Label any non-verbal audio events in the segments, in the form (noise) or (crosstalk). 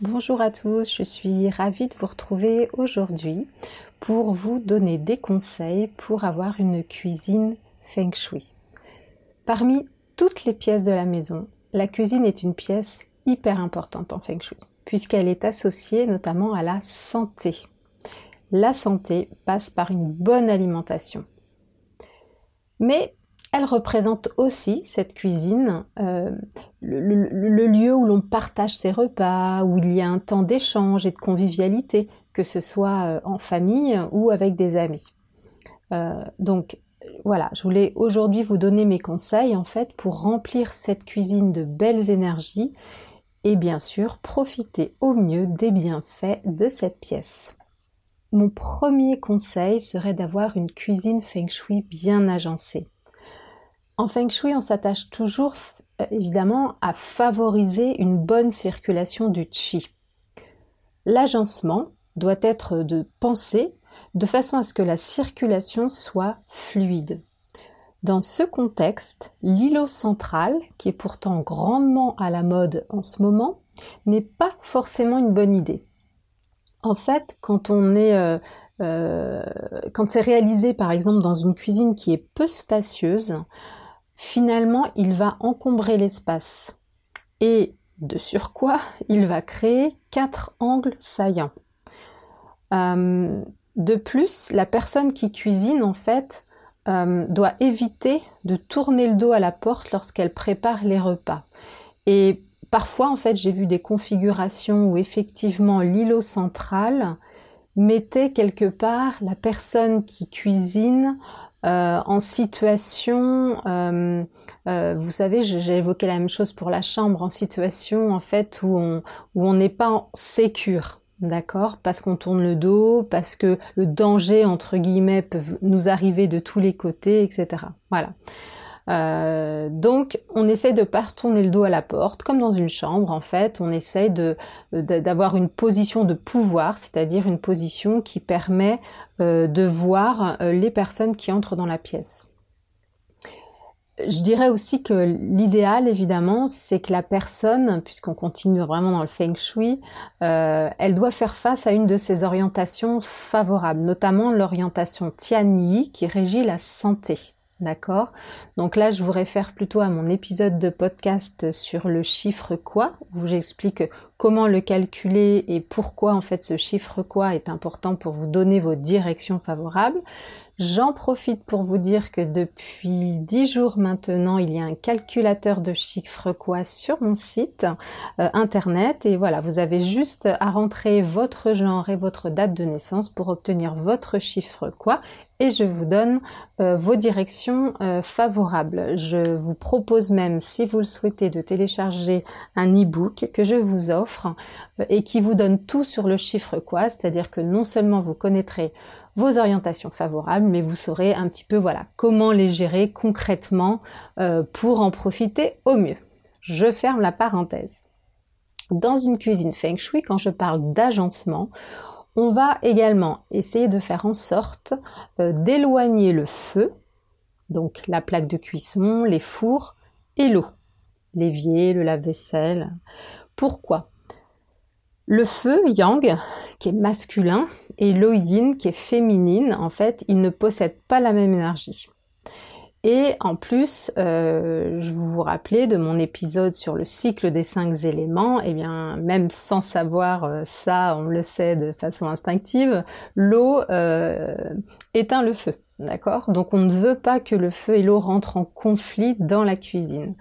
Bonjour à tous, je suis ravie de vous retrouver aujourd'hui pour vous donner des conseils pour avoir une cuisine feng shui. Parmi toutes les pièces de la maison, la cuisine est une pièce hyper importante en feng shui puisqu'elle est associée notamment à la santé. La santé passe par une bonne alimentation. Mais elle représente aussi, cette cuisine, euh, le, lieu où l'on partage ses repas, où il y a un temps d'échange et de convivialité, que ce soit euh, en famille ou avec des amis. Euh, donc voilà, je voulais aujourd'hui vous donner mes conseils en fait pour remplir cette cuisine de belles énergies et bien sûr profiter au mieux des bienfaits de cette pièce. Mon premier conseil serait d'avoir une cuisine feng shui bien agencée. En feng shui, on s'attache toujours euh, évidemment à favoriser une bonne circulation du qi. L'agencement doit être de penser de façon à ce que la circulation soit fluide. Dans ce contexte, l'îlot central, qui est pourtant grandement à la mode en ce moment, n'est pas forcément une bonne idée. En fait, quand on est, euh, euh, quand c'est réalisé par exemple dans une cuisine qui est peu spacieuse, finalement, il va encombrer l'espace. Et de surcroît, il va créer quatre angles saillants. Euh, de plus, la personne qui cuisine, en fait, euh, doit éviter de tourner le dos à la porte lorsqu'elle prépare les repas. Et parfois, en fait, j'ai vu des configurations où effectivement l'îlot central mettait quelque part la personne qui cuisine euh, en situation, euh, euh, vous savez, j'ai évoqué la même chose pour la chambre, en situation en fait où on où on n'est pas en sécure, d'accord, parce qu'on tourne le dos, parce que le danger entre guillemets peut nous arriver de tous les côtés, etc. Voilà. Euh, donc, on essaie de pas tourner le dos à la porte, comme dans une chambre. En fait, on essaie de d'avoir une position de pouvoir, c'est-à-dire une position qui permet euh, de voir euh, les personnes qui entrent dans la pièce. Je dirais aussi que l'idéal, évidemment, c'est que la personne, puisqu'on continue vraiment dans le feng shui, elle doit faire face à une de ses orientations favorables, notamment l'orientation Tianyi qui régit la santé. D'accord. Donc là, je vous réfère plutôt à mon épisode de podcast sur le chiffre quoi, où j'explique comment le calculer et pourquoi en fait ce chiffre quoi est important pour vous donner vos directions favorables. J'en profite pour vous dire que depuis 10 jours maintenant, il y a un calculateur de chiffres quoi sur mon site euh, internet et voilà, vous avez juste à rentrer votre genre et votre date de naissance pour obtenir votre chiffre quoi et je vous donne euh, vos directions euh, favorables. Je vous propose même, si vous le souhaitez, de télécharger un e-book que je vous offre et qui vous donne tout sur le chiffre quoi, c'est-à-dire que non seulement vous connaîtrez vos orientations favorables, mais vous saurez un petit peu voilà comment les gérer concrètement euh, pour en profiter au mieux. Je ferme la parenthèse. Dans une cuisine feng shui, quand je parle d'agencement, on va également essayer de faire en sorte euh, d'éloigner le feu, donc la plaque de cuisson, les fours et l'eau, l'évier, le lave-vaisselle. Pourquoi? Le feu, yang, qui est masculin, et l'eau yin, qui est féminine, en fait, ils ne possèdent pas la même énergie. Et en plus, euh, je vous rappelez de mon épisode sur le cycle des cinq éléments, et eh bien même sans savoir euh, ça, on le sait de façon instinctive, l'eau euh, éteint le feu, d'accord? Donc on ne veut pas que le feu et l'eau rentrent en conflit dans la cuisine.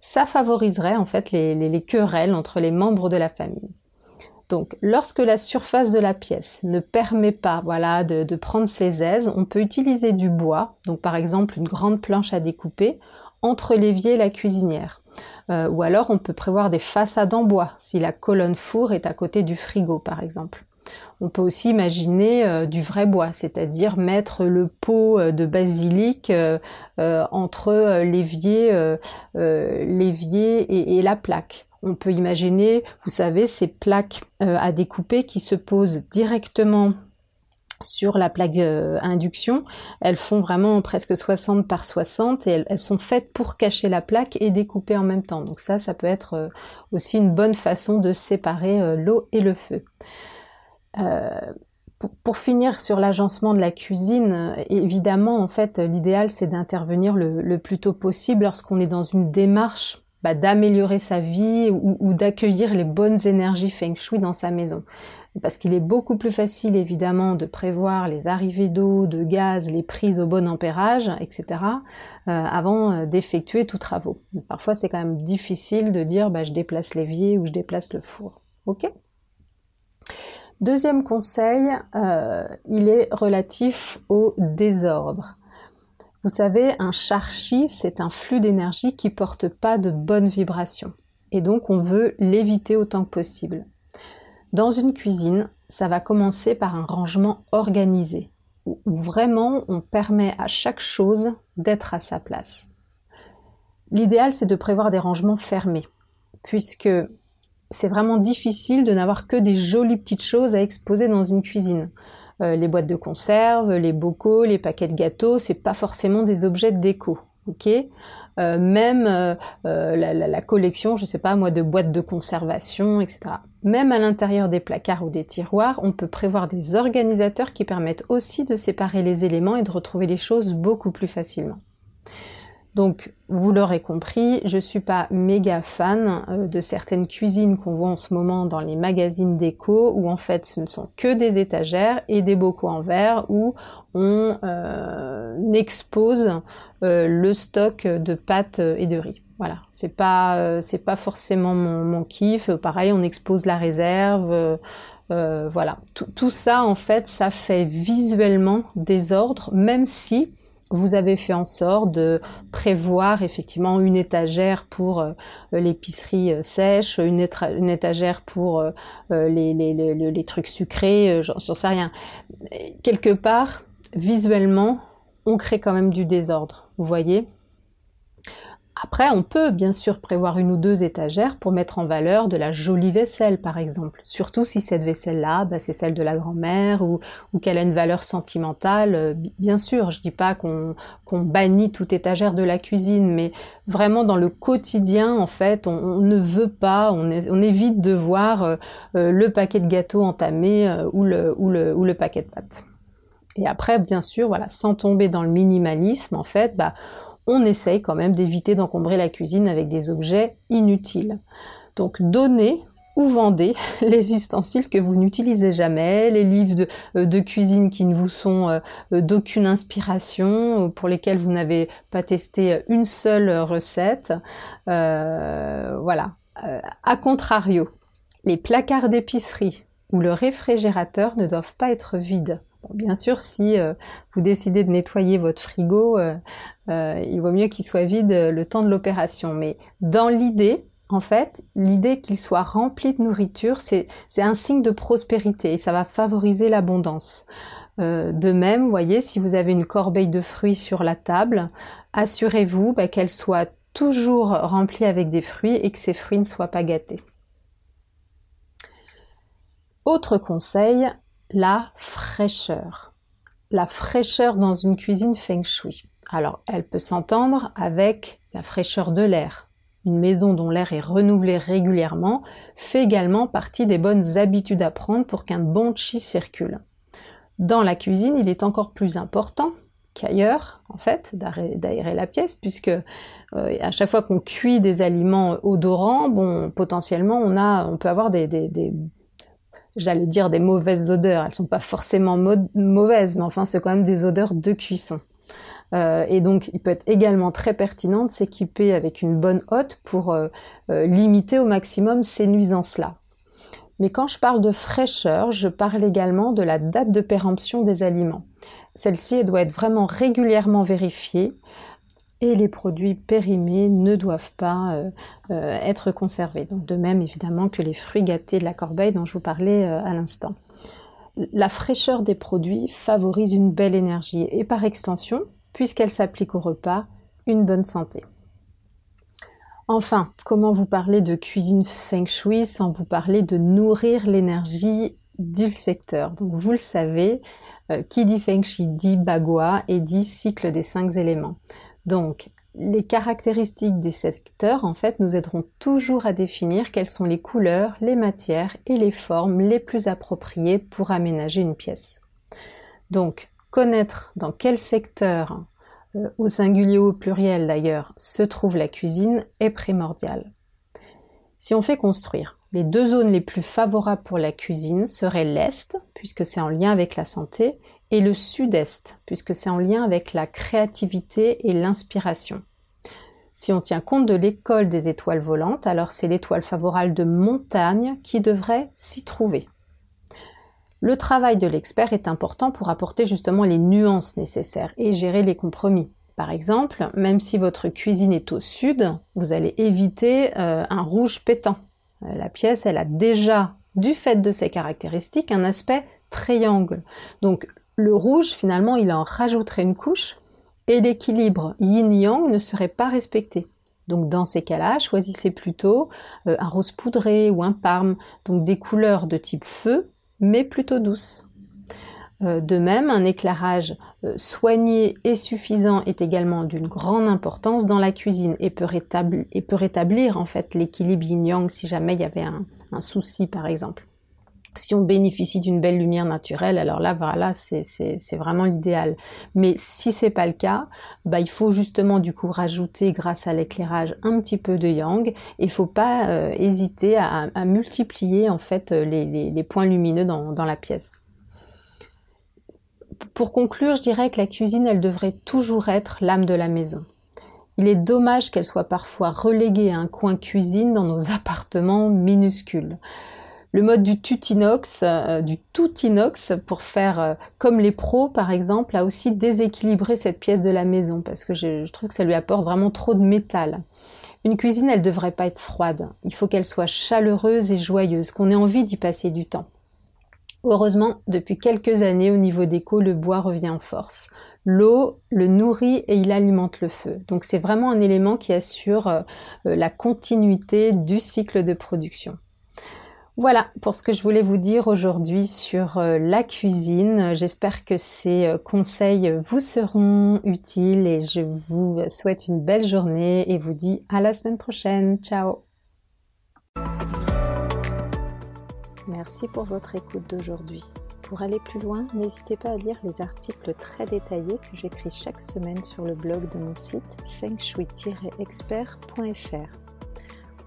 Ça favoriserait en fait les querelles entre les membres de la famille. Donc, lorsque la surface de la pièce ne permet pas, voilà, de, prendre ses aises, on peut utiliser du bois, donc par exemple une grande planche à découper, entre l'évier et la cuisinière. ou alors on peut prévoir des façades en bois si la colonne four est à côté du frigo par exemple. On peut aussi imaginer du vrai bois, c'est-à-dire mettre le pot de basilic entre l'évier, l'évier et, la plaque. On peut imaginer, vous savez, ces plaques à découper qui se posent directement sur la plaque euh, induction. Elles font vraiment presque 60 par 60 et elles, sont faites pour cacher la plaque et découper en même temps. Donc ça, ça peut être euh, aussi une bonne façon de séparer euh, l'eau et le feu. pour, finir sur l'agencement de la cuisine, évidemment, en fait, l'idéal c'est d'intervenir le, plus tôt possible lorsqu'on est dans une démarche bah, d'améliorer sa vie ou d'accueillir les bonnes énergies feng shui dans sa maison parce qu'il est beaucoup plus facile évidemment de prévoir les arrivées d'eau, de gaz, les prises au bon ampérage, etc. Euh, avant euh, d'effectuer tous travaux. Parfois c'est quand même difficile de dire bah, je déplace l'évier ou je déplace le four. Ok? Deuxième conseil, euh, il est relatif au désordre. Vous savez, un charchi, c'est un flux d'énergie qui porte pas de bonnes vibrations. Et donc on veut l'éviter autant que possible. Dans une cuisine, ça va commencer par un rangement organisé, où vraiment on permet à chaque chose d'être à sa place. L'idéal, c'est de prévoir des rangements fermés, puisque c'est vraiment difficile de n'avoir que des jolies petites choses à exposer dans une cuisine. Euh, les boîtes de conserve, les bocaux, les paquets de gâteaux, c'est pas forcément des objets de déco. Ok, euh, même euh, la, collection, je sais pas moi, de boîtes de conservation, etc. Même à l'intérieur des placards ou des tiroirs, on peut prévoir des organisateurs qui permettent aussi de séparer les éléments et de retrouver les choses beaucoup plus facilement. Donc, vous l'aurez compris, je suis pas méga fan euh, de certaines cuisines qu'on voit en ce moment dans les magazines déco, où en fait ce ne sont que des étagères et des bocaux en verre, où on euh, expose euh, le stock de pâtes et de riz. Voilà, c'est pas c'est pas forcément mon, kiff. Pareil, on expose la réserve. Voilà, tout, tout, ça en fait, ça fait visuellement désordre, même si vous avez fait en sorte de prévoir effectivement une étagère pour l'épicerie sèche, une, étagère pour les, les, trucs sucrés, j'en sais rien. Quelque part, visuellement, on crée quand même du désordre, vous voyez? Après, on peut bien sûr prévoir une ou deux étagères pour mettre en valeur de la jolie vaisselle, par exemple. Surtout si cette vaisselle-là, bah, c'est celle de la grand-mère ou, qu'elle a une valeur sentimentale. Euh, bien sûr, je dis pas qu'on bannit toute étagère de la cuisine, mais vraiment dans le quotidien, en fait, on, ne veut pas, on, évite de voir euh, euh, le paquet de gâteaux entamé ou, le, paquet de pâtes. Et après, bien sûr, voilà, sans tomber dans le minimalisme, en fait, bah, on essaye quand même d'éviter d'encombrer la cuisine avec des objets inutiles. Donc donnez ou vendez (laughs) les ustensiles que vous n'utilisez jamais, les livres de, euh, cuisine qui ne vous sont euh, euh, d'aucune inspiration, pour lesquels vous n'avez pas testé une seule recette. voilà. a contrario, les placards d'épicerie ou le réfrigérateur ne doivent pas être vides bien sûr, si vous décidez de nettoyer votre frigo, euh, il vaut mieux qu'il soit vide le temps de l'opération. Mais dans l'idée, en fait, l'idée qu'il soit rempli de nourriture, c'est un signe de prospérité et ça va favoriser l'abondance. de même, voyez, si vous avez une corbeille de fruits sur la table, assurez-vous bah, qu'elle soit toujours remplie avec des fruits et que ces fruits ne soient pas gâtés. Autre conseil, la fraîcheur. La fraîcheur dans une cuisine feng shui. Alors, elle peut s'entendre avec la fraîcheur de l'air. Une maison dont l'air est renouvelé régulièrement fait également partie des bonnes habitudes à prendre pour qu'un bon chi circule. Dans la cuisine, il est encore plus important qu'ailleurs, en fait, d'aérer la pièce, puisque euh, à chaque fois qu'on cuit des aliments odorants, bon, potentiellement, on a, on peut avoir des, des j'allais dire des mauvaises odeurs. Elles sont pas forcément mauvaises, mais enfin c'est quand même des odeurs de cuisson. Euh, et donc, il peut être également très pertinent de s'équiper avec une bonne hotte pour euh, euh, limiter au maximum ces nuisances-là. Mais quand je parle de fraîcheur, je parle également de la date de péremption des aliments. Celle-ci doit être vraiment régulièrement vérifiée et les produits périmés ne doivent pas être conservés. Donc de même évidemment que les fruits gâtés de la corbeille dont je vous parlais à l'instant. La fraîcheur des produits favorise une belle énergie et par extension, puisqu'elle s'applique au repas, une bonne santé. Enfin, comment vous parler de cuisine feng shui sans vous parler de nourrir l'énergie du secteur? Donc vous le savez, qui dit feng shui dit bagua et dit cycle des cinq éléments. Donc, les caractéristiques des secteurs, en fait, nous aideront toujours à définir quelles sont les couleurs, les matières et les formes les plus appropriées pour aménager une pièce. Donc, connaître dans quel secteur, euh, au singulier ou au pluriel d'ailleurs, se trouve la cuisine est primordial. Si on fait construire, les deux zones les plus favorables pour la cuisine seraient l'Est, puisque c'est en lien avec la santé, et le sud-est, puisque c'est en lien avec la créativité et l'inspiration. Si on tient compte de l'école des étoiles volantes, alors c'est l'étoile favorable de montagne qui devrait s'y trouver. Le travail de l'expert est important pour apporter justement les nuances nécessaires et gérer les compromis. Par exemple, même si votre cuisine est au sud, vous allez éviter euh, un rouge pétant. Euh, la pièce, elle a déjà, du fait de ses caractéristiques, un aspect triangle. Donc le rouge, finalement, il en rajouterait une couche et l'équilibre yin-yang ne serait pas respecté. Donc dans ces cas-là, choisissez plutôt euh, un rose poudré ou un parme, donc des couleurs de type feu, mais plutôt douces. Euh, de même, un éclairage euh, soigné et suffisant est également d'une grande importance dans la cuisine et peut rétablir, en fait l'équilibre yin-yang si jamais il y avait un souci par exemple si on bénéficie d'une belle lumière naturelle, alors là, voilà, c'est vraiment l'idéal. Mais si c'est pas le cas, bah, il faut justement du coup rajouter, grâce à l'éclairage, un petit peu de yang. Il faut pas euh, hésiter à, multiplier en fait les, points lumineux dans, dans la pièce. Pour conclure, je dirais que la cuisine, elle devrait toujours être l'âme de la maison. Il est dommage qu'elle soit parfois reléguée à un coin cuisine dans nos (laughs) appartements minuscules le mode du tutinox, euh, du tout inox pour faire euh, comme les pros par exemple, a aussi déséquilibré cette pièce de la maison parce que je, trouve que ça lui apporte vraiment trop de métal. Une cuisine, elle devrait pas être froide. Il faut qu'elle soit chaleureuse et joyeuse, qu'on ait envie d'y passer du temps. Heureusement, depuis quelques années, au niveau déco, le bois revient en force. L'eau le nourrit et il alimente le feu. Donc c'est vraiment un élément qui assure euh, la continuité du cycle de production. Voilà pour ce que je voulais vous dire aujourd'hui sur euh, la cuisine. J'espère que ces euh, conseils vous seront utiles et je vous souhaite une belle journée et vous dis à la semaine prochaine. Ciao Merci pour votre écoute d'aujourd'hui. Pour aller plus loin, n'hésitez pas à lire les articles très détaillés que j'écris chaque semaine sur le blog de mon site fengshui-expert.fr.